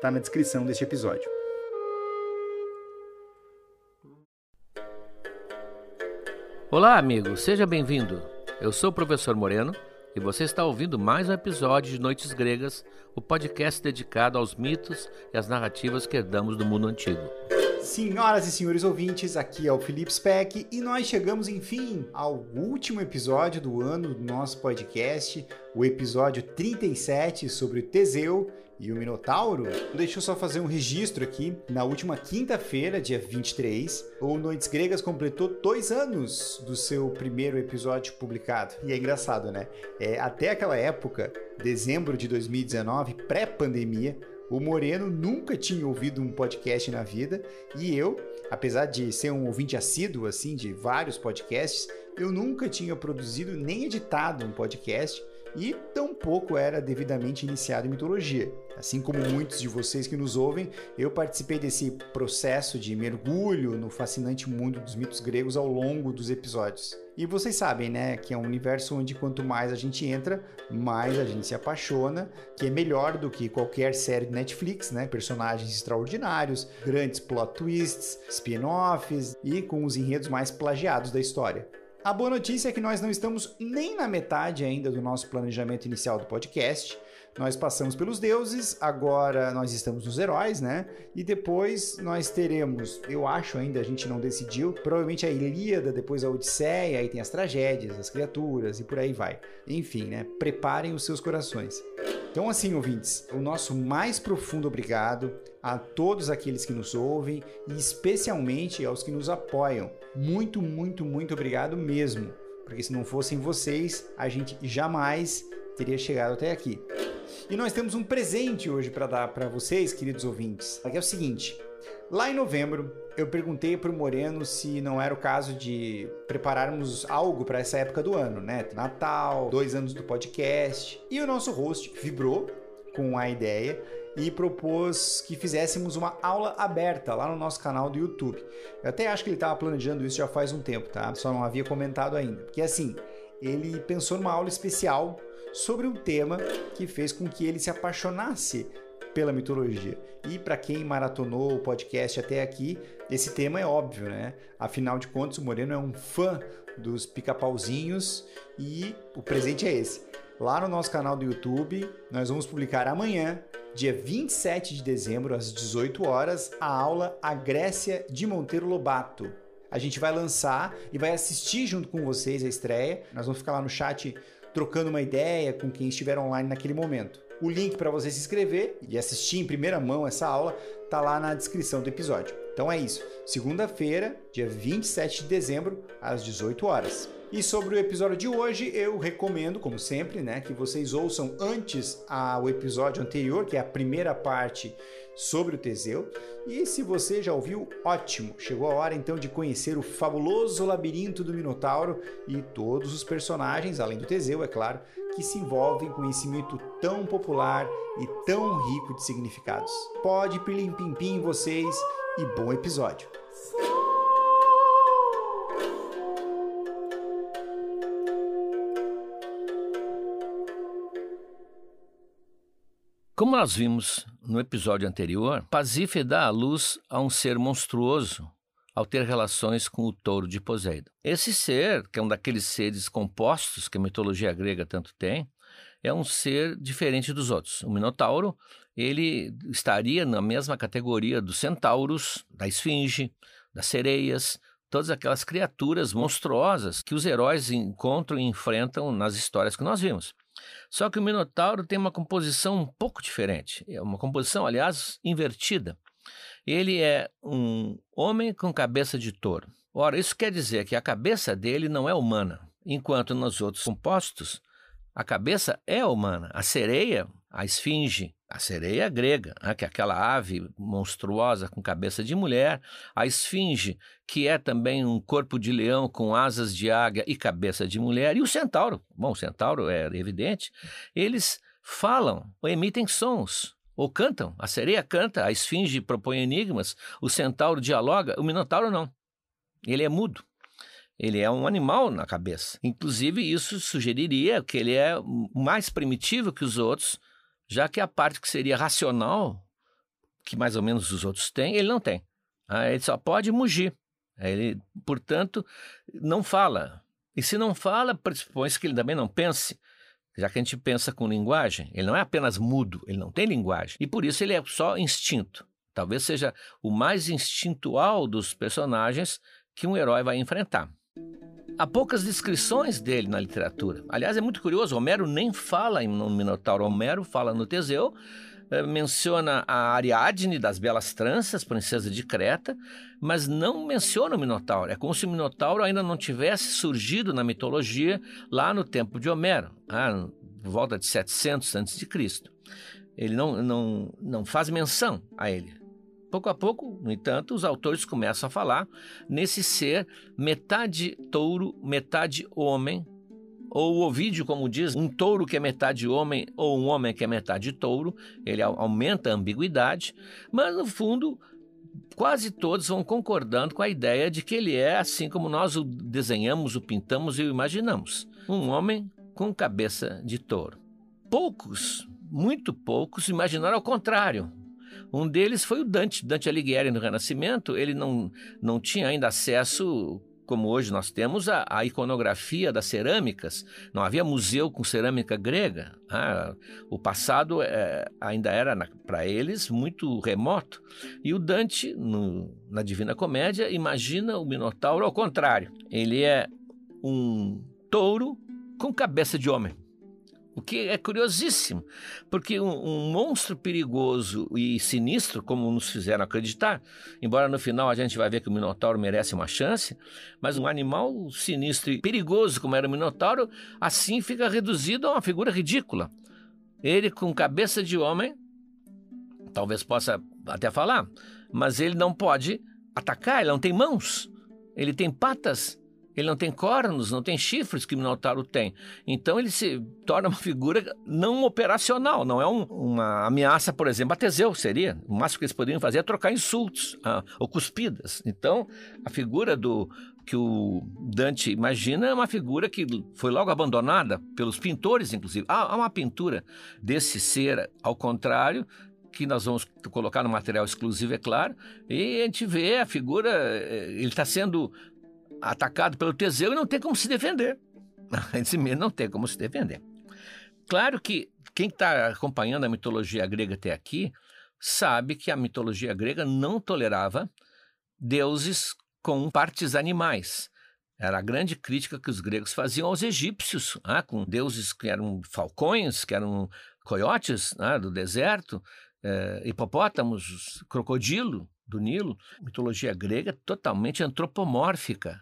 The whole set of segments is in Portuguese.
está na descrição deste episódio. Olá, amigo, seja bem-vindo. Eu sou o professor Moreno e você está ouvindo mais um episódio de Noites Gregas, o podcast dedicado aos mitos e às narrativas que herdamos do mundo antigo. Senhoras e senhores ouvintes, aqui é o Felipe Speck e nós chegamos, enfim, ao último episódio do ano do nosso podcast, o episódio 37 sobre o Teseu e o Minotauro. Deixa eu só fazer um registro aqui. Na última quinta-feira, dia 23, o Noites Gregas completou dois anos do seu primeiro episódio publicado. E é engraçado, né? É, até aquela época, dezembro de 2019, pré-pandemia, o Moreno nunca tinha ouvido um podcast na vida e eu, apesar de ser um ouvinte assíduo assim de vários podcasts, eu nunca tinha produzido nem editado um podcast e tampouco era devidamente iniciado em mitologia. Assim como muitos de vocês que nos ouvem, eu participei desse processo de mergulho no fascinante mundo dos mitos gregos ao longo dos episódios. E vocês sabem, né, que é um universo onde quanto mais a gente entra, mais a gente se apaixona, que é melhor do que qualquer série de Netflix, né? Personagens extraordinários, grandes plot twists, spin-offs e com os enredos mais plagiados da história. A boa notícia é que nós não estamos nem na metade ainda do nosso planejamento inicial do podcast. Nós passamos pelos deuses, agora nós estamos nos heróis, né? E depois nós teremos, eu acho ainda, a gente não decidiu, provavelmente a Ilíada, depois a Odisseia, aí tem as tragédias, as criaturas e por aí vai. Enfim, né? Preparem os seus corações. Então, assim, ouvintes, o nosso mais profundo obrigado a todos aqueles que nos ouvem e especialmente aos que nos apoiam. Muito, muito, muito obrigado mesmo, porque se não fossem vocês, a gente jamais teria chegado até aqui. E nós temos um presente hoje para dar para vocês, queridos ouvintes. Aqui é o seguinte: lá em novembro, eu perguntei para o Moreno se não era o caso de prepararmos algo para essa época do ano, né? Natal, dois anos do podcast. E o nosso host vibrou com a ideia e propôs que fizéssemos uma aula aberta lá no nosso canal do YouTube. Eu até acho que ele estava planejando isso já faz um tempo, tá? Só não havia comentado ainda. Porque assim, ele pensou numa aula especial sobre um tema que fez com que ele se apaixonasse pela mitologia. E para quem maratonou o podcast até aqui, esse tema é óbvio, né? Afinal de contas, o Moreno é um fã dos pica-pauzinhos e o presente é esse. Lá no nosso canal do YouTube, nós vamos publicar amanhã, dia 27 de dezembro, às 18 horas, a aula A Grécia de Monteiro Lobato. A gente vai lançar e vai assistir junto com vocês a estreia. Nós vamos ficar lá no chat trocando uma ideia com quem estiver online naquele momento. O link para você se inscrever e assistir em primeira mão essa aula está lá na descrição do episódio. Então é isso. Segunda-feira, dia 27 de dezembro, às 18 horas. E sobre o episódio de hoje, eu recomendo, como sempre, né, que vocês ouçam antes ao episódio anterior, que é a primeira parte sobre o Teseu. E se você já ouviu, ótimo! Chegou a hora então de conhecer o fabuloso labirinto do Minotauro e todos os personagens, além do Teseu, é claro, que se envolvem com esse mito tão popular e tão rico de significados. Pode pilim pim pim vocês e bom episódio! Como nós vimos no episódio anterior, Pasífae dá à luz a um ser monstruoso ao ter relações com o touro de Poseidon. Esse ser, que é um daqueles seres compostos que a mitologia grega tanto tem, é um ser diferente dos outros. O Minotauro, ele estaria na mesma categoria dos centauros, da esfinge, das sereias, todas aquelas criaturas monstruosas que os heróis encontram e enfrentam nas histórias que nós vimos. Só que o Minotauro tem uma composição um pouco diferente, é uma composição, aliás, invertida. Ele é um homem com cabeça de touro. Ora, isso quer dizer que a cabeça dele não é humana, enquanto nos outros compostos a cabeça é humana. A sereia, a esfinge, a sereia grega, né, que é aquela ave monstruosa com cabeça de mulher, a esfinge, que é também um corpo de leão com asas de águia e cabeça de mulher, e o centauro, bom, o centauro é evidente, eles falam ou emitem sons, ou cantam. A sereia canta, a esfinge propõe enigmas, o centauro dialoga, o minotauro não. Ele é mudo. Ele é um animal na cabeça. Inclusive, isso sugeriria que ele é mais primitivo que os outros, já que a parte que seria racional, que mais ou menos os outros têm, ele não tem. Ah, ele só pode mugir. Ele, portanto, não fala. E se não fala, pressupõe-se que ele também não pense, já que a gente pensa com linguagem. Ele não é apenas mudo, ele não tem linguagem. E por isso ele é só instinto. Talvez seja o mais instintual dos personagens que um herói vai enfrentar. Há poucas descrições dele na literatura. Aliás, é muito curioso, Homero nem fala no Minotauro, Homero fala no Teseu, eh, menciona a Ariadne das belas tranças, princesa de Creta, mas não menciona o Minotauro. É como se o Minotauro ainda não tivesse surgido na mitologia lá no tempo de Homero, ah, volta de 700 a.C. Ele não, não, não faz menção a ele. Pouco a pouco, no entanto, os autores começam a falar nesse ser metade touro, metade homem, ou o Ovídio, como diz, um touro que é metade homem ou um homem que é metade touro, ele aumenta a ambiguidade, mas no fundo quase todos vão concordando com a ideia de que ele é assim como nós o desenhamos, o pintamos e o imaginamos, um homem com cabeça de touro. Poucos, muito poucos, imaginaram ao contrário, um deles foi o Dante, Dante Alighieri no Renascimento. Ele não, não tinha ainda acesso como hoje nós temos a, iconografia das cerâmicas. Não havia museu com cerâmica grega. Ah, o passado é, ainda era para eles muito remoto. E o Dante, no, na Divina Comédia, imagina o Minotauro ao contrário. Ele é um touro com cabeça de homem. O que é curiosíssimo, porque um, um, monstro perigoso e sinistro, como nos fizeram acreditar, embora no final a gente vai ver que o Minotauro merece uma chance, mas um animal sinistro e perigoso como era o Minotauro, assim fica reduzido a uma figura ridícula. Ele com cabeça de homem, talvez possa até falar, mas ele não pode atacar, ele não tem mãos, ele tem patas ele não tem cornos, não tem chifres que o Minotauro tem. Então ele se torna uma figura não operacional, não é um, uma ameaça, por exemplo, a Teseu seria. O máximo que eles poderiam fazer é trocar insultos ah, ou cuspidas. Então a figura do que o Dante imagina é uma figura que foi logo abandonada pelos pintores, inclusive. Há, há uma pintura desse ser, ao contrário, que nós vamos colocar no material exclusivo, é claro, e a gente vê a figura, eh, ele está sendo atacado pelo Teseu e não tem como se defender. Esse mesmo não tem como se defender. Claro que quem está acompanhando a mitologia grega até aqui sabe que a mitologia grega não tolerava deuses com partes animais. Era a grande crítica que os gregos faziam aos egípcios, ah, com deuses que eram falcões, que eram coiotes ah, do deserto, eh, hipopótamos, crocodilo do Nilo. Mitologia grega totalmente antropomórfica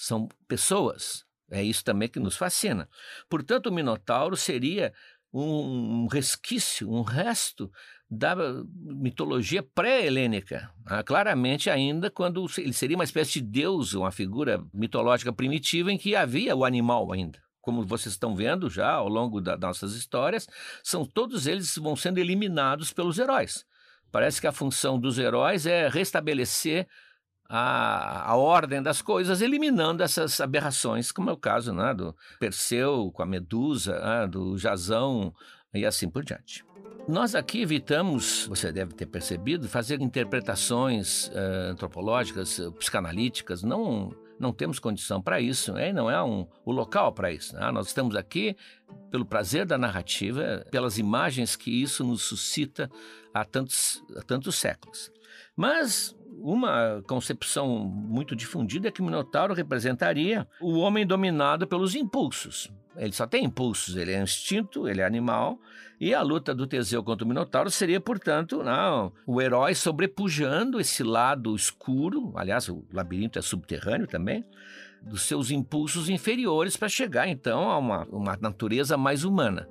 são pessoas. É isso também que nos fascina. Portanto, o Minotauro seria um resquício, um resto da mitologia pré-helênica. Ah, claramente, ainda quando ele seria uma espécie de deus, uma figura mitológica primitiva em que havia o animal ainda. Como vocês estão vendo já ao longo das nossas histórias, são todos eles vão sendo eliminados pelos heróis. Parece que a função dos heróis é restabelecer a, a ordem das coisas, eliminando essas aberrações, como é o caso né, do Perseu com a Medusa, né, do Jazão e assim por diante. Nós aqui evitamos, você deve ter percebido, fazer interpretações uh, antropológicas, psicanalíticas, não não temos condição para isso, né? não é um, o local para isso. Né? Nós estamos aqui pelo prazer da narrativa, pelas imagens que isso nos suscita há tantos, há tantos séculos. Mas uma concepção muito difundida é que o Minotauro representaria o homem dominado pelos impulsos. Ele só tem impulsos, ele é instinto, ele é animal, e a luta do Teseu contra o Minotauro seria, portanto, não, o herói sobrepujando esse lado escuro, aliás, o labirinto é subterrâneo também, dos seus impulsos inferiores para chegar, então, a uma, uma natureza mais humana.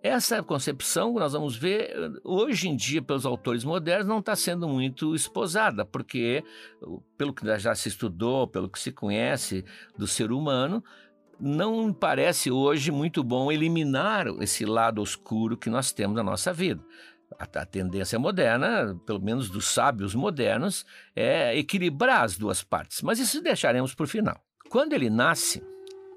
Essa concepção, nós vamos ver, hoje em dia, pelos autores modernos, não está sendo muito esposada, porque, pelo que já se estudou, pelo que se conhece do ser humano, não parece hoje muito bom eliminar esse lado oscuro que nós temos na nossa vida. A, a tendência moderna, pelo menos dos sábios modernos, é equilibrar as duas partes, mas isso deixaremos o final. Quando ele nasce,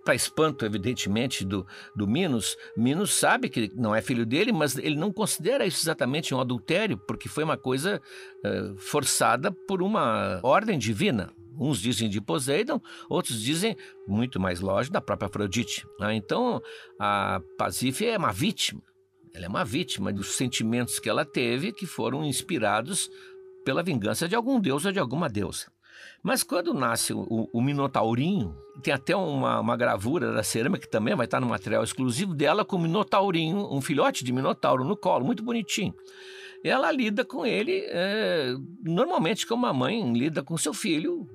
para espanto, evidentemente, do, do Minos, Minos sabe que não é filho dele, mas ele não considera isso exatamente um adultério, porque foi uma coisa uh, forçada por uma ordem divina. Uns dizem de Poseidon, outros dizem, muito mais lógico, da própria Afrodite. Né? Então, a Pasífae é uma vítima. Ela é uma vítima dos sentimentos que ela teve que foram inspirados pela vingança de algum deus ou de alguma deusa. Mas quando nasce o, o Minotaurinho, tem até uma, uma, gravura da cerâmica que também vai estar no material exclusivo dela com o Minotaurinho, um filhote de Minotauro no colo, muito bonitinho. Ela lida com ele é, normalmente como uma mãe lida com seu filho,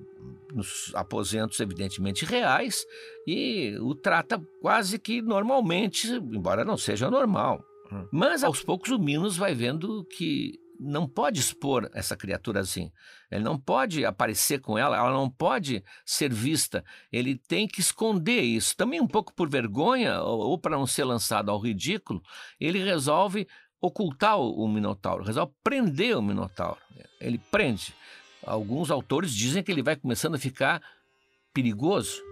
nos aposentos evidentemente reais, e o trata quase que normalmente, embora não seja normal. Hum. Mas aos poucos o Minos vai vendo que não pode expor essa criatura assim. Ele não pode aparecer com ela, ela não pode ser vista. Ele tem que esconder isso. Também um pouco por vergonha ou, ou para não ser lançado ao ridículo, ele resolve ocultar o, o Minotauro, resolve prender o Minotauro. Ele prende. Alguns autores dizem que ele vai começando a ficar perigoso.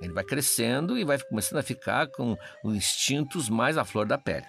Ele vai crescendo e vai começando a ficar com instintos mais à flor da pele.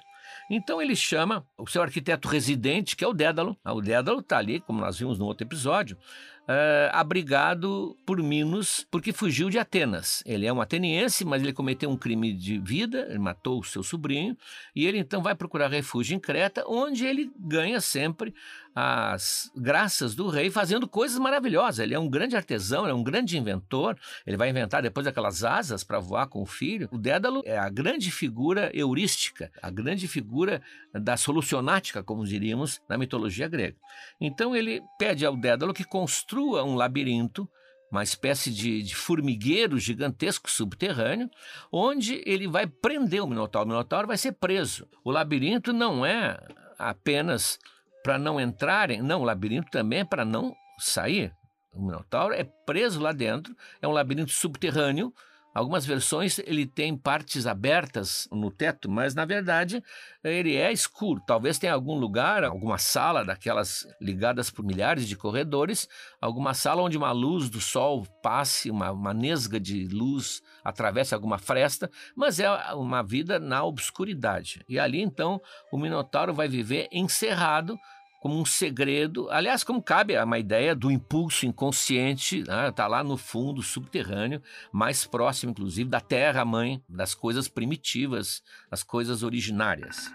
Então ele chama o seu arquiteto residente, que é o Dédalo. Ah, o Dédalo está ali, como nós vimos no outro episódio, uh, abrigado por Minos porque fugiu de Atenas. Ele é um ateniense, mas ele cometeu um crime de vida, ele matou o seu sobrinho, e ele então vai procurar refúgio em Creta, onde ele ganha sempre as graças do rei fazendo coisas maravilhosas. Ele é um grande artesão, é um grande inventor. Ele vai inventar depois aquelas asas para voar com o filho. O Dédalo é a grande figura heurística, a grande figura da solucionática, como diríamos na mitologia grega. Então ele pede ao Dédalo que construa um labirinto uma espécie de, de, formigueiro gigantesco subterrâneo, onde ele vai prender o Minotauro. O Minotauro vai ser preso. O labirinto não é apenas para não entrarem. Não, o labirinto também é para não sair. O Minotauro é preso lá dentro, é um labirinto subterrâneo. Algumas versões ele tem partes abertas no teto, mas na verdade ele é escuro. Talvez tenha algum lugar, alguma sala daquelas ligadas por milhares de corredores, alguma sala onde uma luz do sol passe, uma, uma nesga de luz atravesse alguma fresta, mas é uma vida na obscuridade. E ali então o Minotauro vai viver encerrado como um segredo, aliás, como cabe a uma ideia do impulso inconsciente, está né? Tá lá no fundo subterrâneo, mais próximo, inclusive, da terra-mãe, das coisas primitivas, das coisas originárias.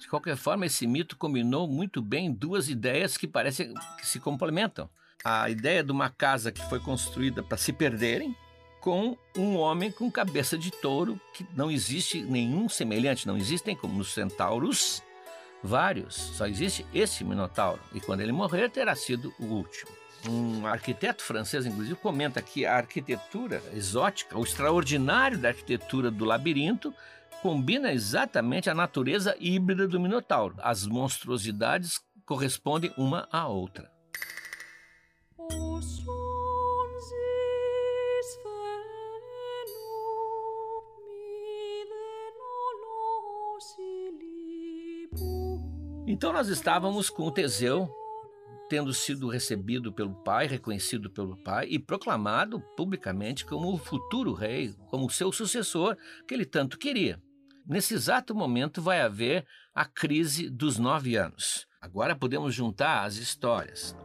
De qualquer forma, esse mito combinou muito bem duas ideias que parecem que se complementam. A ideia de uma casa que foi construída para se perderem, com um homem com cabeça de touro, que não existe nenhum semelhante, não existem como nos centauros, vários, só existe esse Minotauro, e quando ele morrer terá sido o último. Um arquiteto francês, inclusive, comenta que a arquitetura exótica, o extraordinário da arquitetura do labirinto, combina exatamente a natureza híbrida do Minotauro. As monstruosidades correspondem uma à outra. Então nós estávamos com o Teseu, tendo sido recebido pelo pai, reconhecido pelo pai e proclamado publicamente como o futuro rei, como seu sucessor que ele tanto queria. Nesse exato momento vai haver a crise dos nove anos. Agora podemos juntar as histórias.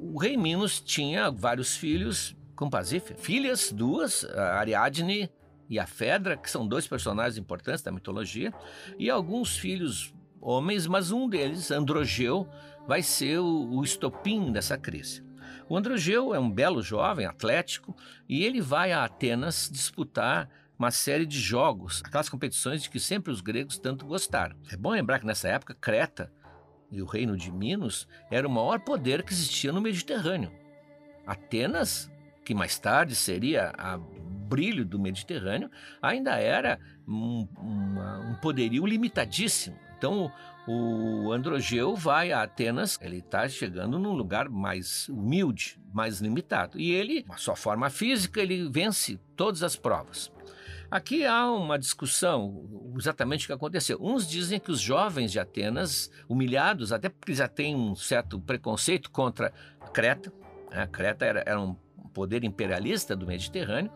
O rei Minos tinha vários filhos com Pasífae, filhas duas, a Ariadne e a Fedra, que são dois personagens importantes da mitologia, e alguns filhos homens, mas um deles, Androgeu, vai ser o, o estopim dessa crise. O Androgeu é um belo jovem, atlético, e ele vai a Atenas disputar uma série de jogos, aquelas competições de que sempre os gregos tanto gostaram. É bom lembrar que nessa época Creta e o reino de Minos era o maior poder que existia no Mediterrâneo. Atenas, que mais tarde seria a brilho do Mediterrâneo, ainda era um, uma, um poderio limitadíssimo. Então, o Androgeu vai a Atenas, ele está chegando num lugar mais humilde, mais limitado. E ele, sua forma física, ele vence todas as provas. Aqui há uma discussão exatamente o que aconteceu. Uns dizem que os jovens de Atenas, humilhados, até porque já têm um certo preconceito contra Creta, né? Creta era, era um poder imperialista do Mediterrâneo,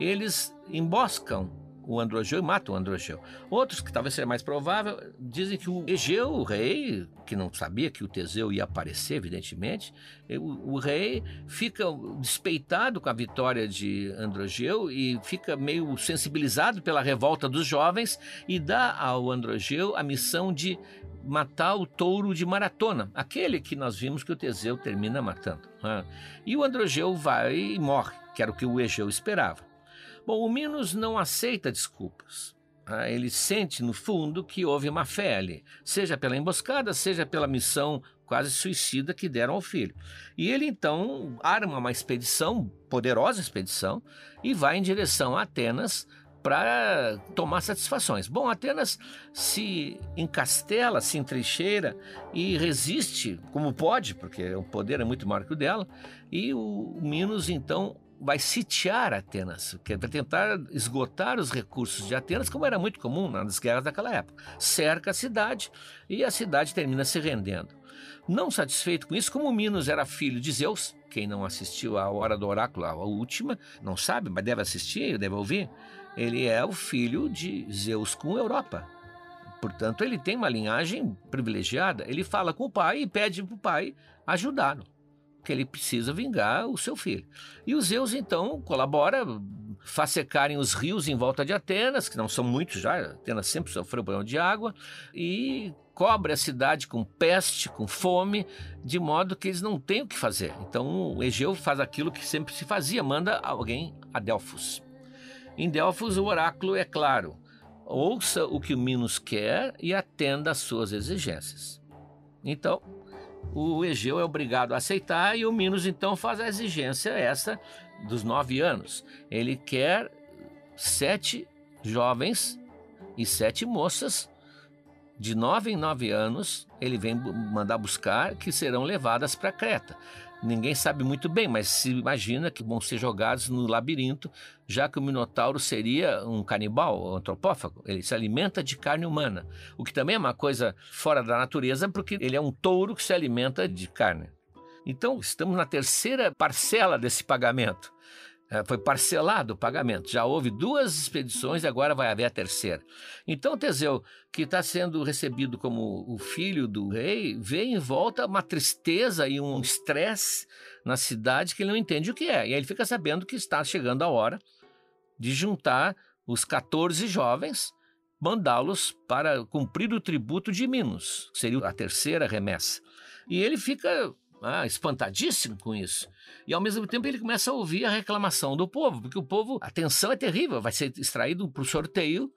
eles emboscam o Androgeu e matam o Androgeu. Outros, que talvez seja mais provável, dizem que o Egeu, o rei, que não sabia que o Teseu ia aparecer, evidentemente, o, o rei fica despeitado com a vitória de Androgeu e fica meio sensibilizado pela revolta dos jovens e dá ao Androgeu a missão de matar o touro de maratona, aquele que nós vimos que o Teseu termina matando. Né? E o Androgeu vai e morre, que era o que o Egeu esperava. Bom, o Minos não aceita desculpas. Ah, ele sente, no fundo, que houve uma fé ali, seja pela emboscada, seja pela missão quase suicida que deram ao filho. E ele então arma uma expedição, poderosa expedição, e vai em direção a Atenas para tomar satisfações. Bom, Atenas se encastela, se entrincheira e resiste como pode, porque o poder é muito maior que o dela, e o Minos então vai sitiar Atenas, que é tentar esgotar os recursos de Atenas, como era muito comum nas guerras daquela época. Cerca a cidade e a cidade termina se rendendo. Não satisfeito com isso, como Minos era filho de Zeus, quem não assistiu à Hora do Oráculo, a última, não sabe, mas deve assistir, deve ouvir, ele é o filho de Zeus com Europa. Portanto, ele tem uma linhagem privilegiada. Ele fala com o pai e pede para o pai ajudá-lo que ele precisa vingar o seu filho. E os Zeus, então, colabora, faz secarem os rios em volta de Atenas, que não são muitos já, Atenas sempre sofreu problema de água, e cobre a cidade com peste, com fome, de modo que eles não têm o que fazer. Então o Egeu faz aquilo que sempre se fazia, manda alguém a Delfos. Em Delfos o oráculo é claro, ouça o que o Minos quer e atenda às suas exigências. Então, o Egeu é obrigado a aceitar e o Minos então faz a exigência essa dos nove anos. Ele quer sete jovens e sete moças de nove em nove anos. Ele vem mandar buscar que serão levadas para Creta. Ninguém sabe muito bem, mas se imagina que vão ser jogados no labirinto, já que o Minotauro seria um canibal, um antropófago. Ele se alimenta de carne humana, o que também é uma coisa fora da natureza, porque ele é um touro que se alimenta de carne. Então, estamos na terceira parcela desse pagamento. É, foi parcelado o pagamento. Já houve duas expedições e agora vai haver a terceira. Então, Teseu, que está sendo recebido como o filho do rei, vê em volta uma tristeza e um estresse na cidade que ele não entende o que é. E aí ele fica sabendo que está chegando a hora de juntar os 14 jovens, mandá-los para cumprir o tributo de Minos, que seria a terceira remessa. E ele fica ah, espantadíssimo com isso. E ao mesmo tempo ele começa a ouvir a reclamação do povo, porque o povo, a tensão é terrível, vai ser extraído para o sorteio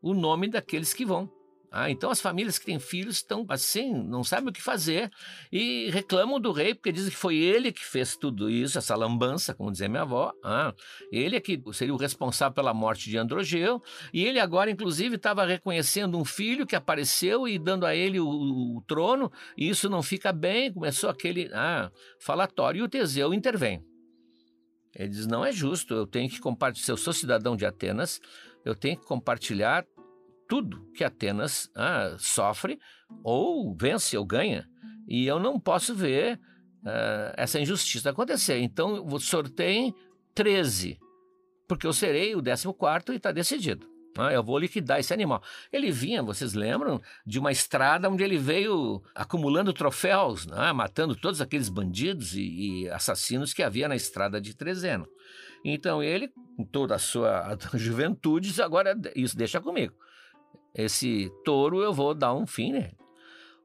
o nome daqueles que vão. Ah, então as famílias que têm filhos estão assim, não sabem o que fazer e reclamam do rei porque dizem que foi ele que fez tudo isso, essa lambança, como dizia minha avó. Ah, ele é que seria o responsável pela morte de Androgeu e ele agora, inclusive, estava reconhecendo um filho que apareceu e dando a ele o, o, trono e isso não fica bem. Começou aquele ah, falatório e o Teseu intervém. Ele diz: não é justo, eu tenho que compartilhar. Eu sou cidadão de Atenas, eu tenho que compartilhar tudo que Atenas ah, sofre, ou vence ou ganha. E eu não posso ver ah, essa injustiça acontecer. Então, sorteiem 13, porque eu serei o 14 e está decidido. Ah, eu vou liquidar esse animal. Ele vinha, vocês lembram, de uma estrada onde ele veio acumulando troféus, né? matando todos aqueles bandidos e, e, assassinos que havia na estrada de Trezeno. Então ele, com toda a sua juventude, agora isso deixa comigo esse touro eu vou dar um fim nele.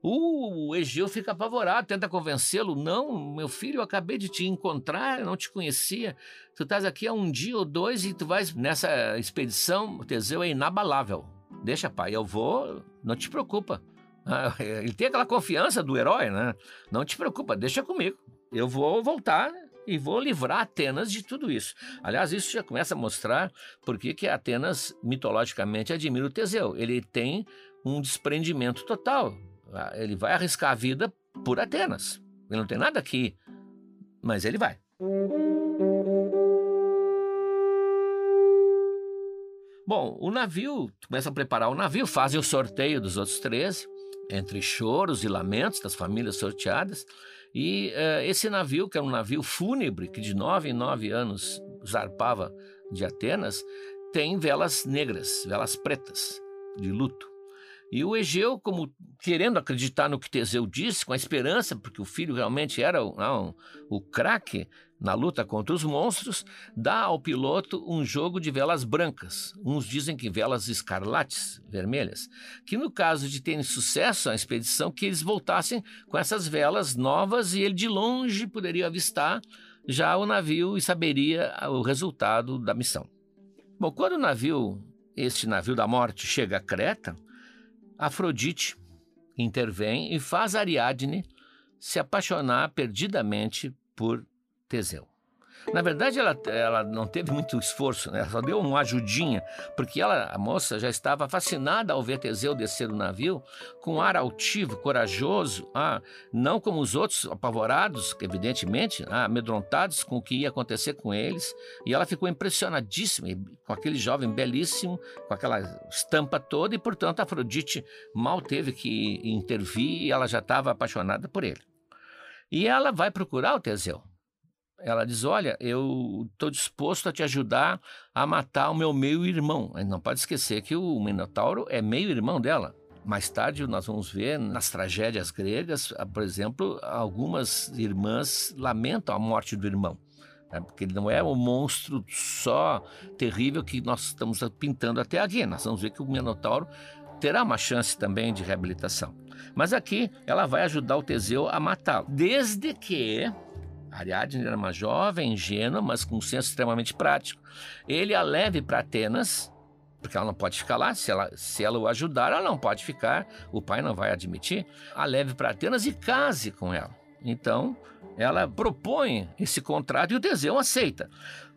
O Egeu fica apavorado, tenta convencê-lo. Não, meu filho, eu acabei de te encontrar, não te conhecia. Tu estás aqui há um dia ou dois e tu vais nessa expedição. O Teseu é inabalável. Deixa, pai, eu vou, não te preocupa. Ele tem aquela confiança do herói, né? Não te preocupa, deixa comigo. Eu vou voltar e vou livrar Atenas de tudo isso. Aliás, isso já começa a mostrar por que Atenas mitologicamente admira o Teseu. Ele tem um desprendimento total ah, ele vai arriscar a vida por Atenas. Ele não tem nada aqui, mas ele vai. Bom, o navio, começa a preparar o navio, fazem o sorteio dos outros 13, entre choros e lamentos das famílias sorteadas. E uh, esse navio, que era um navio fúnebre, que de nove em nove anos zarpava de Atenas, tem velas negras, velas pretas, de luto. E o Egeu, como querendo acreditar no que Teseu disse, com a esperança, porque o filho realmente era não, o craque na luta contra os monstros, dá ao piloto um jogo de velas brancas. Uns dizem que velas escarlates, vermelhas, que no caso de terem sucesso a expedição, que eles voltassem com essas velas novas e ele de longe poderia avistar já o navio e saberia o resultado da missão. Bom, quando o navio, este navio da morte, chega a Creta, Afrodite intervém e faz Ariadne se apaixonar perdidamente por Teseu. Na verdade, ela, ela não teve muito esforço, né? só deu uma ajudinha, porque ela, a moça já estava fascinada ao ver Teseu descer o navio com um ar altivo, corajoso, ah, não como os outros apavorados, evidentemente, ah, amedrontados com o que ia acontecer com eles. E ela ficou impressionadíssima com aquele jovem belíssimo, com aquela estampa toda, e portanto Afrodite mal teve que intervir e ela já estava apaixonada por ele. E ela vai procurar o Teseu. Ela diz: Olha, eu estou disposto a te ajudar a matar o meu meio-irmão. Não pode esquecer que o Minotauro é meio-irmão dela. Mais tarde, nós vamos ver nas tragédias gregas, ah, por exemplo, algumas irmãs lamentam a morte do irmão. Né? Porque ele não é o monstro só terrível que nós estamos pintando até aqui. Nós vamos ver que o Minotauro terá uma chance também de reabilitação. Mas aqui ela vai ajudar o Teseu a matá-lo. Desde que Ariadne era uma jovem, ingênua, mas com um senso extremamente prático. Ele a leve para Atenas, porque ela não pode ficar lá. Se ela, se ela o ajudar, ela não pode ficar. O pai não vai admitir. A leve para Atenas e case com ela. Então, ela propõe esse contrato e o Teseu aceita.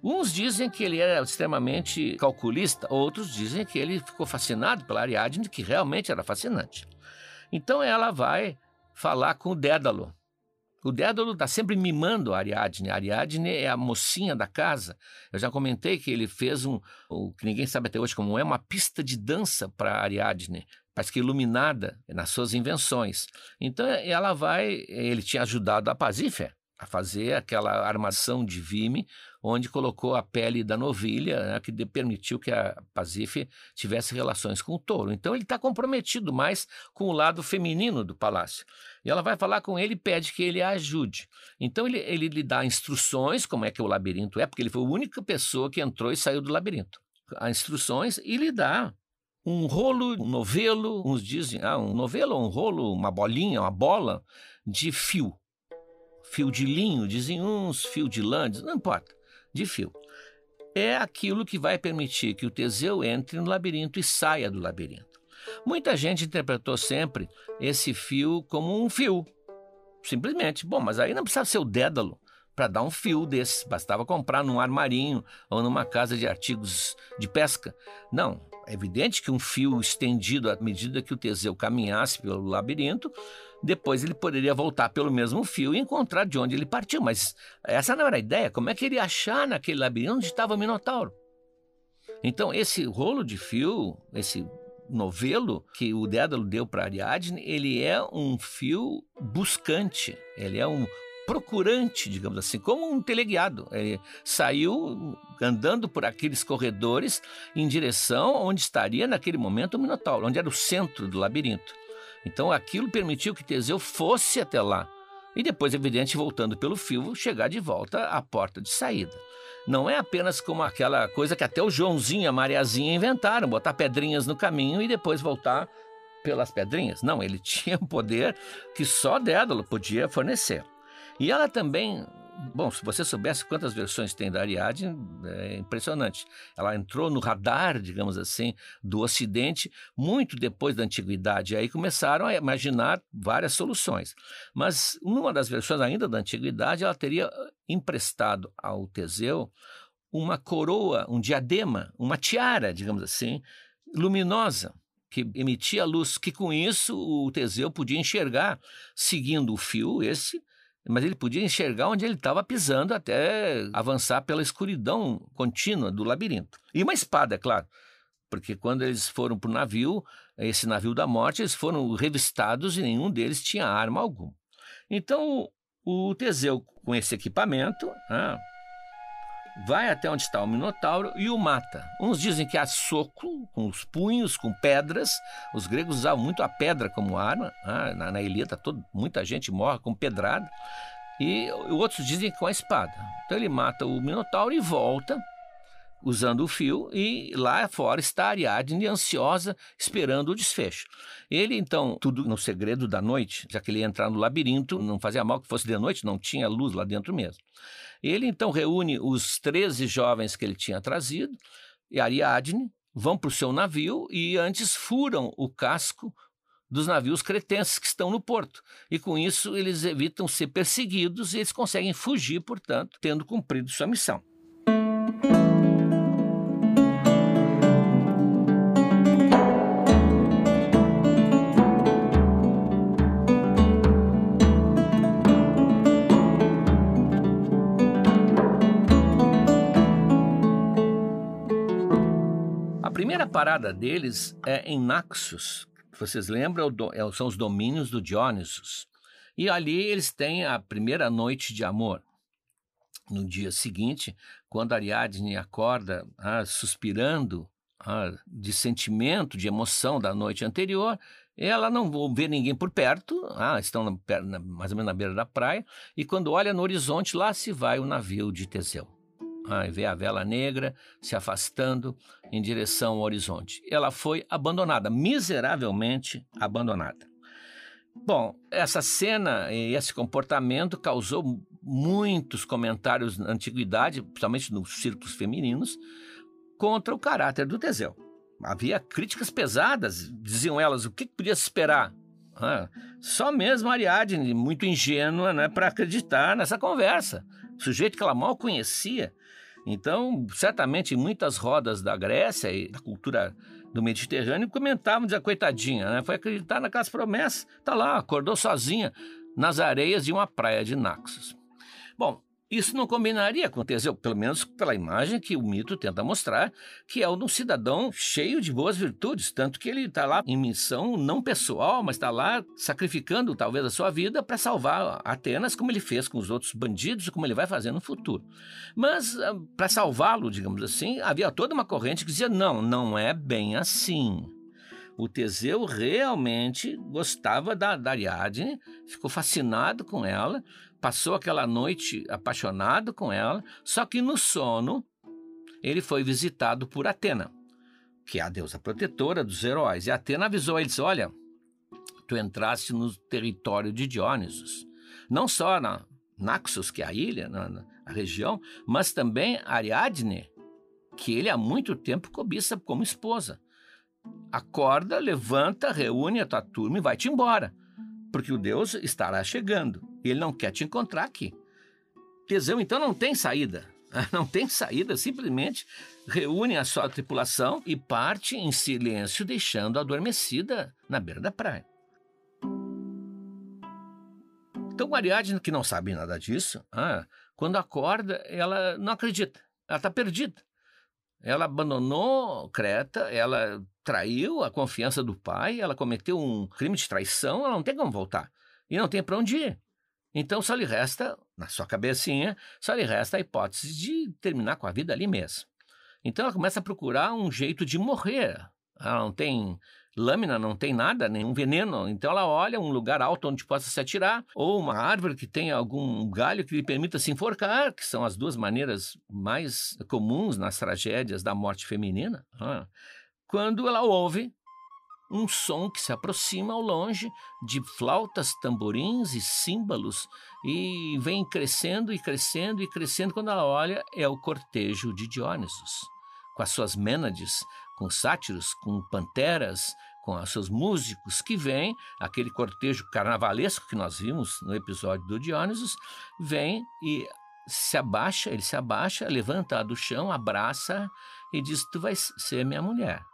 Uns dizem que ele era extremamente calculista, outros dizem que ele ficou fascinado pela Ariadne, que realmente era fascinante. Então ela vai falar com o Dédalo, o Dédalo está sempre mimando a Ariadne. A Ariadne é a mocinha da casa. Eu já comentei que ele fez um, o que ninguém sabe até hoje como é, uma pista de dança para Ariadne, parece que iluminada nas suas invenções. Então ela vai, ele tinha ajudado a Pasífia a fazer aquela armação de vime, onde colocou a pele da novilha, né, que permitiu que a Pasífia tivesse relações com o touro. Então ele está comprometido mais com o lado feminino do palácio. E ela vai falar com ele e pede que ele a ajude. Então ele, ele lhe dá instruções, como é que o labirinto é, porque ele foi a única pessoa que entrou e saiu do labirinto. As instruções e lhe dá um rolo, um novelo, uns dizem, ah, um novelo, um rolo, uma bolinha, uma bola de fio fio de linho, dizem uns, fio de lã, não importa, de fio. É aquilo que vai permitir que o Teseu entre no labirinto e saia do labirinto. Muita gente interpretou sempre esse fio como um fio. Simplesmente. Bom, mas aí não precisava ser o Dédalo para dar um fio desse. Bastava comprar num armarinho ou numa casa de artigos de pesca. Não. É evidente que um fio estendido à medida que o Teseu caminhasse pelo labirinto depois ele poderia voltar pelo mesmo fio e encontrar de onde ele partiu. Mas essa não era a ideia. Como é que ele ia achar naquele labirinto onde estava o Minotauro? Então, esse rolo de fio, esse novelo que o Dédalo deu para Ariadne, ele é um fio buscante, ele é um procurante, digamos assim, como um teleguiado. Ele saiu andando por aqueles corredores em direção onde estaria naquele momento o Minotauro, onde era o centro do labirinto. Então aquilo permitiu que Teseu fosse até lá. E depois, evidente, voltando pelo fio, chegar de volta à porta de saída. Não é apenas como aquela coisa que até o Joãozinho e a Mariazinha inventaram, botar pedrinhas no caminho e depois voltar pelas pedrinhas. Não, ele tinha um poder que só Dédalo podia fornecer. E ela também Bom, se você soubesse quantas versões tem da Ariadne, é impressionante. Ela entrou no radar, digamos assim, do Ocidente muito depois da Antiguidade. Aí começaram a imaginar várias soluções. Mas numa das versões ainda da Antiguidade, ela teria emprestado ao Teseu uma coroa, um diadema, uma tiara, digamos assim, luminosa que emitia luz, que com isso o Teseu podia enxergar, seguindo o fio esse, mas ele podia enxergar onde ele estava pisando até avançar pela escuridão contínua do labirinto. E uma espada, é claro, porque quando eles foram para o navio, esse navio da morte, eles foram revistados e nenhum deles tinha arma alguma. Então, o Teseu, com esse equipamento, ah, vai até onde está o Minotauro e o mata. Uns dizem que a soco, com os punhos, com pedras. Os gregos usavam muito a pedra como arma. Ah, na, na Ilíada, todo, muita gente morre com pedrada. E outros dizem que com a espada. Então ele mata o Minotauro e volta usando o fio, e lá fora está Ariadne ansiosa, esperando o desfecho. Ele, então, tudo no segredo da noite, já que ele ia entrar no labirinto, não fazia mal que fosse de noite, não tinha luz lá dentro mesmo. Ele, então, reúne os 13 jovens que ele tinha trazido, e Ariadne, vão para o seu navio e antes furam o casco dos navios cretenses que estão no porto. E com isso eles evitam ser perseguidos e eles conseguem fugir, portanto, tendo cumprido sua missão. Primeira parada deles é em Naxos. Vocês lembram? É são os domínios do Dionysus. E ali eles têm a primeira noite de amor. No dia seguinte, quando Ariadne acorda ah, suspirando ah, de sentimento, de emoção da noite anterior, ela não vê ninguém por perto, ah, estão na, mais ou menos na beira da praia, e quando olha no horizonte, lá se vai o navio de Teseu e vê a vela negra se afastando em direção ao horizonte. Ela foi abandonada, miseravelmente abandonada. Bom, essa cena e esse comportamento causou muitos comentários na antiguidade, principalmente nos círculos femininos, contra o caráter do Teseu. Havia críticas pesadas, diziam elas, o que podia se esperar? Ah, só mesmo Ariadne, muito ingênua, né, para acreditar nessa conversa. Sujeito que ela mal conhecia, então, certamente, muitas rodas da Grécia e da cultura do Mediterrâneo comentavam, dizia, coitadinha, né? Foi acreditar naquelas promessas, tá lá, acordou sozinha nas areias de uma praia de Naxos. Bom, isso não combinaria com Teseu, pelo menos pela imagem que o mito tenta mostrar, que é o de um cidadão cheio de boas virtudes, tanto que ele está lá em missão não pessoal, mas está lá sacrificando talvez a sua vida para salvar Atenas, como ele fez com os outros bandidos e como ele vai fazer no futuro. Mas ah, para salvá-lo, digamos assim, havia toda uma corrente que dizia: não, não é bem assim. O Teseu realmente gostava da, da Ariadne, ficou fascinado com ela, passou aquela noite apaixonado com ela, só que no sono ele foi visitado por Atena, que é a deusa protetora dos heróis. E Atena avisou eles: Olha, tu entraste no território de Dionysos, não só na Naxos, que é a ilha, na, na a região, mas também Ariadne, que ele há muito tempo cobiça como esposa. Acorda, levanta, reúne a tua turma e vai-te embora, porque o Deus estará chegando ele não quer te encontrar aqui. Teseu então não tem saída, não tem saída, simplesmente reúne a sua tripulação e parte em silêncio, deixando adormecida na beira da praia. Então, Ariadne, que não sabe nada disso, ah, quando acorda, ela não acredita, ela está perdida. Ela abandonou Creta, ela traiu a confiança do pai, ela cometeu um crime de traição, ela não tem como voltar. E não tem para onde ir. Então só lhe resta, na sua cabecinha, só lhe resta a hipótese de terminar com a vida ali mesmo. Então ela começa a procurar um jeito de morrer. Ela não tem lâmina, não tem nada, nenhum veneno. Então ela olha um lugar alto onde possa se atirar, ou uma árvore que tenha algum galho que lhe permita se enforcar, que são as duas maneiras mais comuns nas tragédias da morte feminina. Ah quando ela ouve um som que se aproxima ao longe de flautas, tamborins e símbolos e vem crescendo e crescendo e crescendo. Quando ela olha, é o cortejo de Diónisos, com as suas mênades, com sátiros, com panteras, com os seus músicos que vem, aquele cortejo carnavalesco que nós vimos no episódio do Diónisos, vem e se abaixa, ele se abaixa, levanta do chão, abraça e diz: Tu vais ser minha mulher.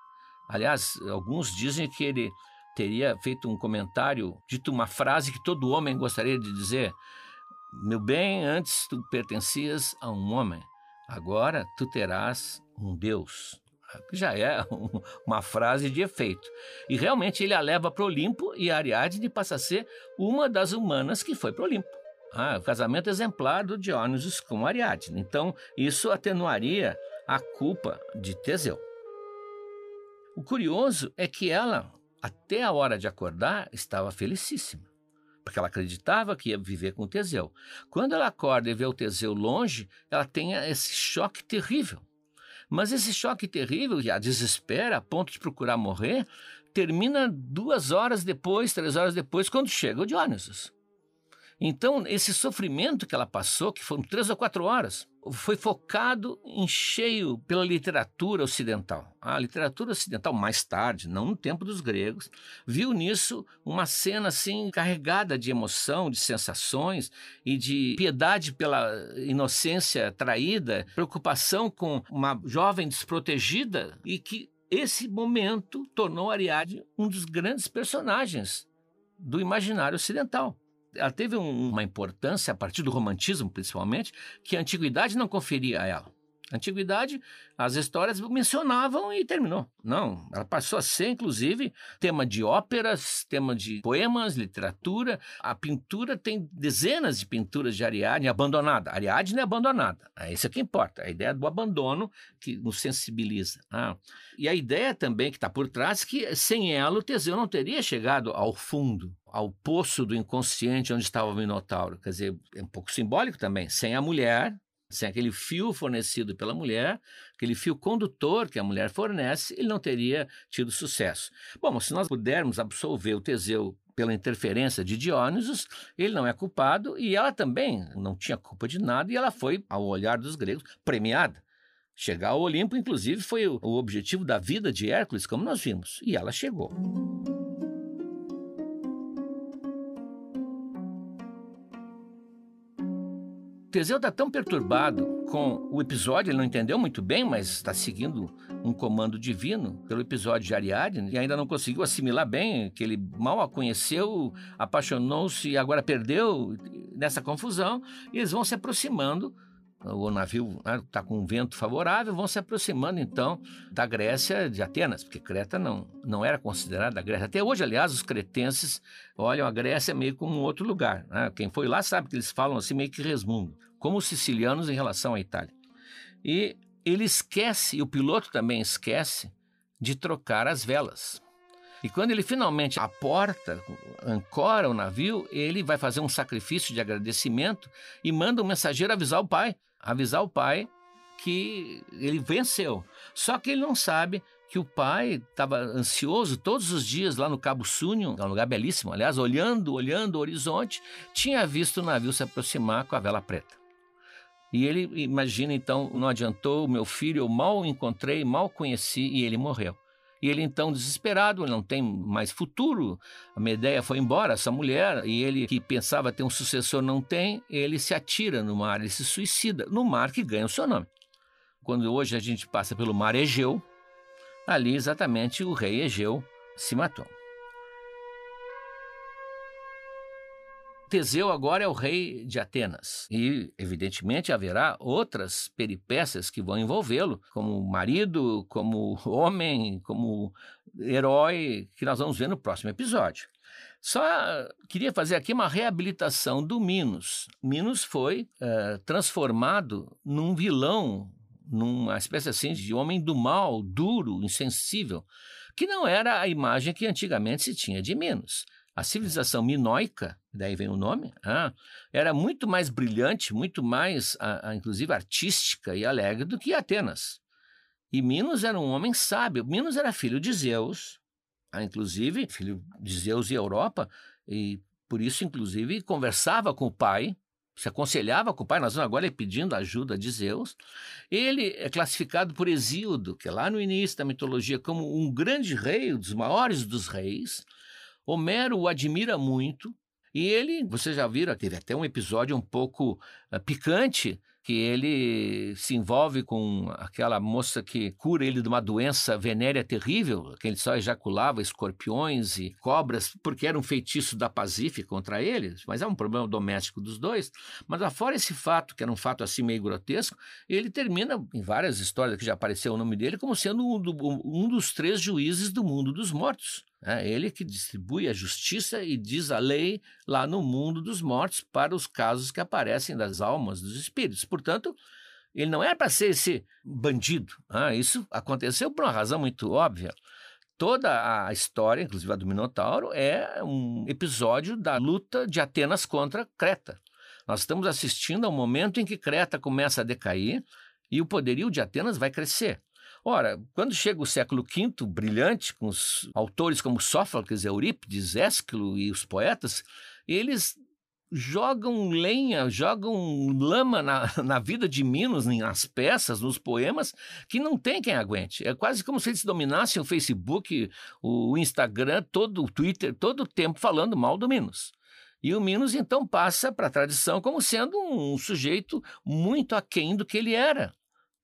Aliás, alguns dizem que ele teria feito um comentário, dito uma frase que todo homem gostaria de dizer: Meu bem, antes tu pertencias a um homem, agora tu terás um Deus. Já é uma frase de efeito. E realmente ele a leva para o Olimpo e Ariadne passa a ser uma das humanas que foi para o Olimpo. Ah, o casamento exemplar do Dionysus com Ariadne. Então, isso atenuaria a culpa de Teseu. O curioso é que ela, até a hora de acordar, estava felicíssima, porque ela acreditava que ia viver com o Teseu. Quando ela acorda e vê o Teseu longe, ela tem esse choque terrível. Mas esse choque terrível a desespera a ponto de procurar morrer termina duas horas depois, três horas depois, quando chega o Dionysus. Então, esse sofrimento que ela passou, que foram três ou quatro horas, foi focado em cheio pela literatura ocidental. A literatura ocidental, mais tarde, não no tempo dos gregos, viu nisso uma cena assim carregada de emoção, de sensações e de piedade pela inocência traída, preocupação com uma jovem desprotegida e que esse momento tornou Ariadne um dos grandes personagens do imaginário ocidental ela teve um, uma importância a partir do romantismo, principalmente, que a antiguidade não conferia a ela. A antiguidade, as histórias mencionavam e terminou. Não, ela passou a ser, inclusive, tema de óperas, tema de poemas, literatura. A pintura tem dezenas de pinturas de Ariadne abandonada. Ariadne é abandonada. É isso é que importa. A ideia do abandono que nos sensibiliza. Ah. E a ideia também que está por trás é que sem ela o Teseu não teria chegado ao fundo ao poço do inconsciente onde estava o Minotauro. Quer dizer, é um pouco simbólico também. Sem a mulher, sem aquele fio fornecido pela mulher, aquele fio condutor que a mulher fornece, ele não teria tido sucesso. Bom, se nós pudermos absolver o Teseu pela interferência de Dionysos, ele não é culpado e ela também não tinha culpa de nada e ela foi, ao olhar dos gregos, premiada. Chegar ao Olimpo, inclusive, foi o objetivo da vida de Hércules, como nós vimos, e ela chegou. Teseu está tão perturbado com o episódio, ele não entendeu muito bem, mas está seguindo um comando divino pelo episódio de Ariadne e ainda não conseguiu assimilar bem que ele mal a conheceu, apaixonou-se e agora perdeu nessa confusão, e eles vão se aproximando o navio está né, com um vento favorável, vão se aproximando então da Grécia de Atenas, porque Creta não, não era considerada a Grécia. Até hoje, aliás, os cretenses olham a Grécia meio como um outro lugar. Né? Quem foi lá sabe que eles falam assim meio que resmundo, como os sicilianos em relação à Itália. E ele esquece, e o piloto também esquece, de trocar as velas. E quando ele finalmente aporta, ancora o navio, ele vai fazer um sacrifício de agradecimento e manda um mensageiro avisar o pai avisar o pai que ele venceu. Só que ele não sabe que o pai estava ansioso todos os dias lá no Cabo Súnio, é um lugar belíssimo, aliás, olhando, olhando o horizonte, tinha visto o navio se aproximar com a vela preta. E ele imagina então, não adiantou, meu filho eu mal encontrei, mal conheci e ele morreu. E ele então desesperado, não tem mais futuro. A Medeia foi embora, essa mulher, e ele que pensava ter um sucessor não tem, ele se atira no mar, ele se suicida no mar que ganha o seu nome. Quando hoje a gente passa pelo mar Egeu, ali exatamente o rei Egeu se matou. Teseu agora é o rei de Atenas e, evidentemente, haverá outras peripécias que vão envolvê-lo, como marido, como homem, como herói, que nós vamos ver no próximo episódio. Só queria fazer aqui uma reabilitação do Minos. Minos foi uh, transformado num vilão, numa espécie assim de homem do mal, duro, insensível, que não era a imagem que antigamente se tinha de Minos. A civilização minoica, daí vem o nome, ah, era muito mais brilhante, muito mais, ah, ah, inclusive, artística e alegre do que Atenas. E Minos era um homem sábio. Minos era filho de Zeus, ah, inclusive, filho de Zeus e Europa, e por isso, inclusive, conversava com o pai, se aconselhava com o pai, nós vamos agora pedindo ajuda de Zeus. Ele é classificado por Hesíodo, que é lá no início da mitologia, como um grande rei, um dos maiores dos reis. Homero o admira muito, e ele, vocês já viram, teve até um episódio um pouco uh, picante que ele se envolve com aquela moça que cura ele de uma doença venérea terrível, que ele só ejaculava escorpiões e cobras, porque era um feitiço da Pacífica contra ele, mas é um problema doméstico dos dois. Mas afora esse fato, que era um fato assim meio grotesco, ele termina, em várias histórias que já apareceu o nome dele, como sendo um, do, um dos três juízes do mundo dos mortos. É ele que distribui a justiça e diz a lei lá no mundo dos mortos para os casos que aparecem das almas dos espíritos. Portanto, ele não é para ser esse bandido. Ah, isso aconteceu por uma razão muito óbvia. Toda a história, inclusive a do Minotauro, é um episódio da luta de Atenas contra Creta. Nós estamos assistindo ao momento em que Creta começa a decair e o poderio de Atenas vai crescer. Ora, quando chega o século V, brilhante, com os autores como Sófocles, Eurípides, Ésquilo e os poetas, eles jogam lenha, jogam lama na, na vida de Minos, nas peças, nos poemas, que não tem quem aguente. É quase como se eles dominassem o Facebook, o Instagram, todo o Twitter, todo o tempo falando mal do Minos. E o Minos, então, passa para a tradição como sendo um sujeito muito aquém do que ele era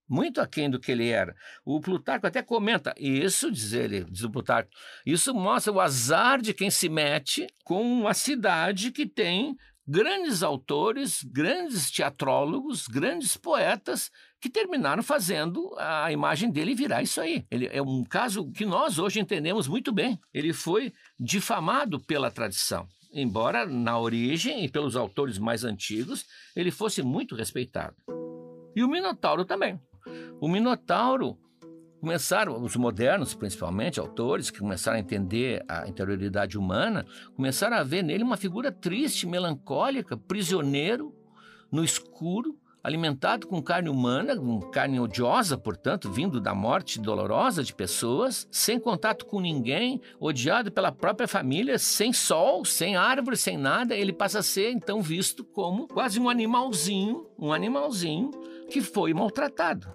muito aquém do que ele era. O Plutarco até comenta, isso, diz ele, diz o Plutarco, isso mostra o azar de quem se mete com uma cidade que tem grandes autores, grandes teatrólogos, grandes poetas que terminaram fazendo a imagem dele virar isso aí. Ele é um caso que nós hoje entendemos muito bem. Ele foi difamado pela tradição. Embora na origem e pelos autores mais antigos ele fosse muito respeitado. E o Minotauro também. O Minotauro começaram, os modernos principalmente, autores que começaram a entender a interioridade humana, começaram a ver nele uma figura triste, melancólica, prisioneiro no escuro, alimentado com carne humana, com carne odiosa, portanto, vindo da morte dolorosa de pessoas, sem contato com ninguém, odiado pela própria família, sem sol, sem árvore, sem nada, ele passa a ser então visto como quase um animalzinho, um animalzinho que foi maltratado.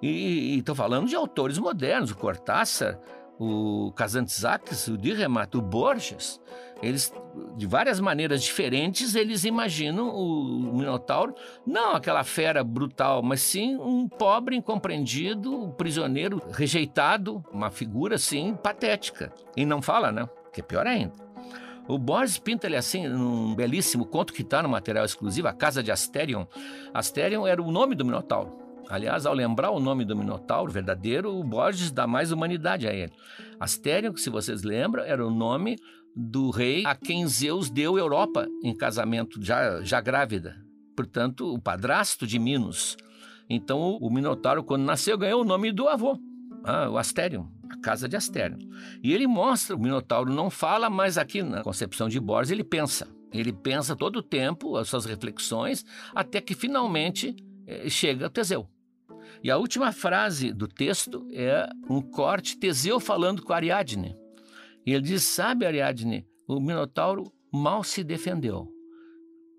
E estou falando de autores modernos, o Cortázar, o Kazantzakis, o Dürrenmatt, o Borges. Eles, de várias maneiras diferentes, eles imaginam o Minotauro não aquela fera brutal, mas sim um pobre incompreendido, prisioneiro rejeitado, uma figura assim patética. E não fala, né? Que é pior ainda. O Borges pinta ele assim num belíssimo conto que está no material exclusivo, A Casa de Asterion. Asterion era o nome do Minotauro. Aliás, ao lembrar o nome do Minotauro verdadeiro, o Borges dá mais humanidade a ele. Astério, se vocês lembram, era o nome do rei a quem Zeus deu Europa em casamento, já, já grávida. Portanto, o padrasto de Minos. Então, o Minotauro, quando nasceu, ganhou o nome do avô, ah, o Astério, a casa de Astério. E ele mostra, o Minotauro não fala, mas aqui na concepção de Borges ele pensa. Ele pensa todo o tempo, as suas reflexões, até que finalmente eh, chega Teseu. E a última frase do texto é um corte Teseu falando com Ariadne. E ele diz: Sabe, Ariadne, o Minotauro mal se defendeu.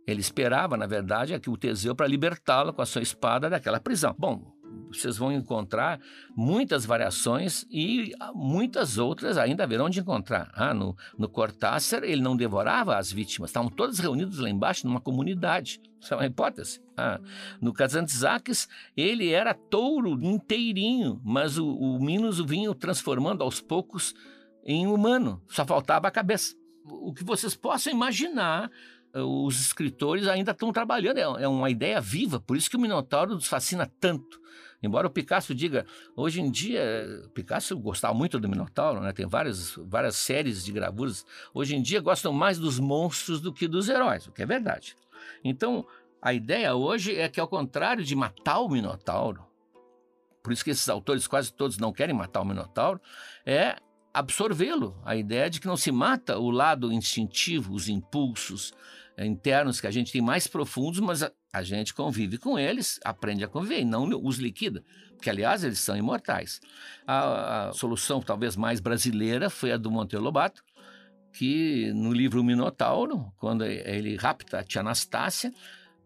Ele esperava, na verdade, que o Teseu para libertá-lo com a sua espada daquela prisão. Bom, vocês vão encontrar muitas variações e muitas outras ainda haverão de encontrar. Ah, no, no Cortázar, ele não devorava as vítimas, estavam todas reunidas lá embaixo numa comunidade. Isso é uma hipótese. Ah, no Kazantzakis, ele era touro inteirinho, mas o, o Minos o vinha transformando aos poucos em humano, só faltava a cabeça. O que vocês possam imaginar os escritores ainda estão trabalhando, é, é uma ideia viva, por isso que o Minotauro nos fascina tanto. Embora o Picasso diga, hoje em dia, Picasso gostava muito do Minotauro, né? tem várias, várias séries de gravuras, hoje em dia gostam mais dos monstros do que dos heróis, o que é verdade. Então, a ideia hoje é que, ao contrário de matar o Minotauro, por isso que esses autores quase todos não querem matar o Minotauro, é absorvê-lo. A ideia de que não se mata o lado instintivo, os impulsos, internos que a gente tem mais profundos, mas a, a gente convive com eles, aprende a conviver e não os liquida, porque aliás eles são imortais. A, a solução talvez mais brasileira foi a do Monteiro Lobato, que no livro Minotauro, quando ele rapta a tia Anastácia,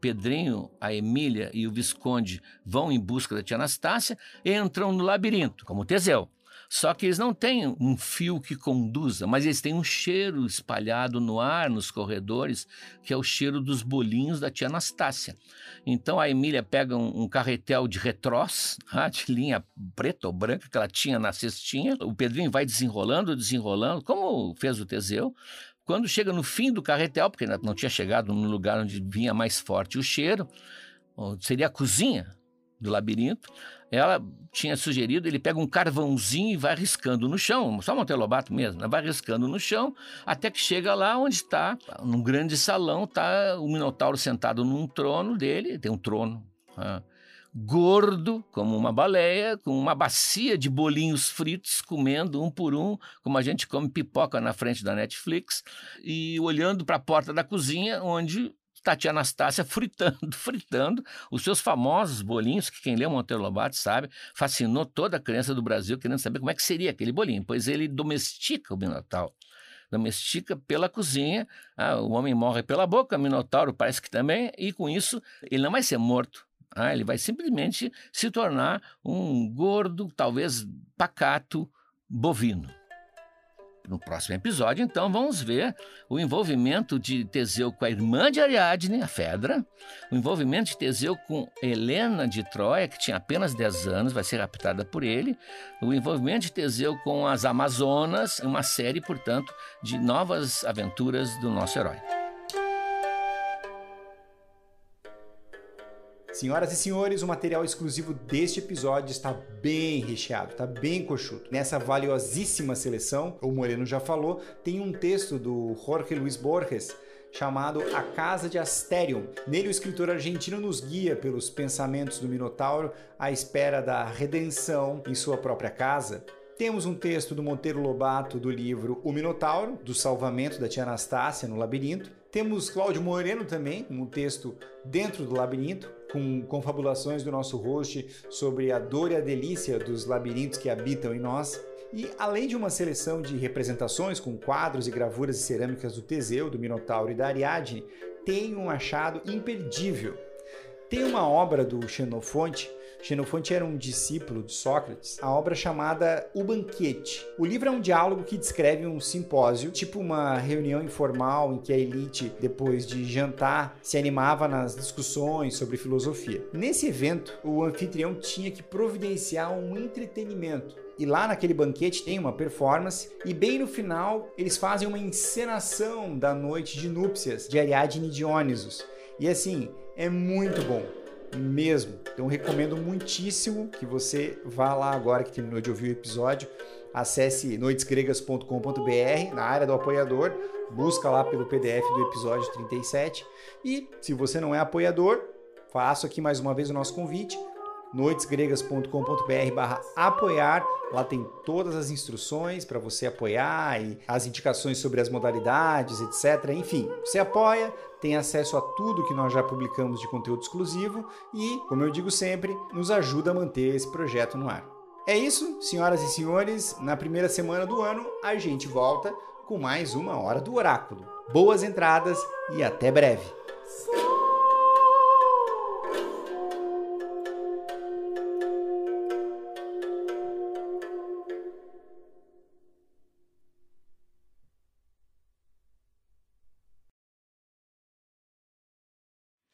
Pedrinho, a Emília e o Visconde vão em busca da tia Anastácia entram no labirinto, como Teseu. Só que eles não têm um fio que conduza, mas eles têm um cheiro espalhado no ar, nos corredores, que é o cheiro dos bolinhos da tia Anastácia. Então a Emília pega um, um carretel de retrós, ah, de linha preta ou branca que ela tinha na cestinha. O Pedrinho vai desenrolando, desenrolando, como fez o Teseu. Quando chega no fim do carretel, porque não tinha chegado no lugar onde vinha mais forte o cheiro, seria a cozinha do labirinto, ela tinha sugerido, ele pega um carvãozinho e vai riscando no chão, só Monteiro Lobato mesmo, né? vai riscando no chão, até que chega lá onde está, num grande salão, está o Minotauro sentado num trono dele, tem um trono, ah, gordo, como uma baleia, com uma bacia de bolinhos fritos, comendo um por um, como a gente come pipoca na frente da Netflix, e olhando para a porta da cozinha, onde Tatiana Anastácia fritando, fritando os seus famosos bolinhos, que quem lê Monteiro Lobato sabe, fascinou toda a criança do Brasil querendo saber como é que seria aquele bolinho, pois ele domestica o Minotauro. Domestica pela cozinha, ah, o homem morre pela boca, o Minotauro parece que também, e com isso ele não vai ser morto, ah, ele vai simplesmente se tornar um gordo, talvez pacato, bovino. No próximo episódio, então, vamos ver o envolvimento de Teseu com a irmã de Ariadne, a Fedra, o envolvimento de Teseu com Helena de Troia, que tinha apenas 10 anos, vai ser raptada por ele, o envolvimento de Teseu com as Amazonas, uma série, portanto, de novas aventuras do nosso herói. Senhoras e senhores, o material exclusivo deste episódio está bem recheado, está bem coxudo. Nessa valiosíssima seleção, o Moreno já falou, tem um texto do Jorge Luiz Borges chamado A Casa de Asterion. Nele, o escritor argentino nos guia pelos pensamentos do Minotauro à espera da redenção em sua própria casa. Temos um texto do Monteiro Lobato do livro O Minotauro, do salvamento da tia Anastácia no labirinto. Temos Cláudio Moreno também, um texto dentro do labirinto, com confabulações do nosso host sobre a dor e a delícia dos labirintos que habitam em nós. E além de uma seleção de representações com quadros e gravuras e cerâmicas do Teseu, do Minotauro e da Ariadne, tem um achado imperdível. Tem uma obra do Xenofonte Xenofonte era um discípulo de Sócrates, a obra chamada O Banquete. O livro é um diálogo que descreve um simpósio, tipo uma reunião informal em que a elite, depois de jantar, se animava nas discussões sobre filosofia. Nesse evento, o anfitrião tinha que providenciar um entretenimento e lá naquele banquete tem uma performance e bem no final eles fazem uma encenação da noite de núpcias de Ariadne e Dionysos. E assim, é muito bom mesmo. Então recomendo muitíssimo que você vá lá agora que terminou de ouvir o episódio, acesse noitesgregas.com.br na área do apoiador, busca lá pelo PDF do episódio 37 e se você não é apoiador, faço aqui mais uma vez o nosso convite noitesgregas.com.br barra apoiar. Lá tem todas as instruções para você apoiar e as indicações sobre as modalidades, etc. Enfim, você apoia, tem acesso a tudo que nós já publicamos de conteúdo exclusivo e, como eu digo sempre, nos ajuda a manter esse projeto no ar. É isso, senhoras e senhores. Na primeira semana do ano, a gente volta com mais uma Hora do Oráculo. Boas entradas e até breve!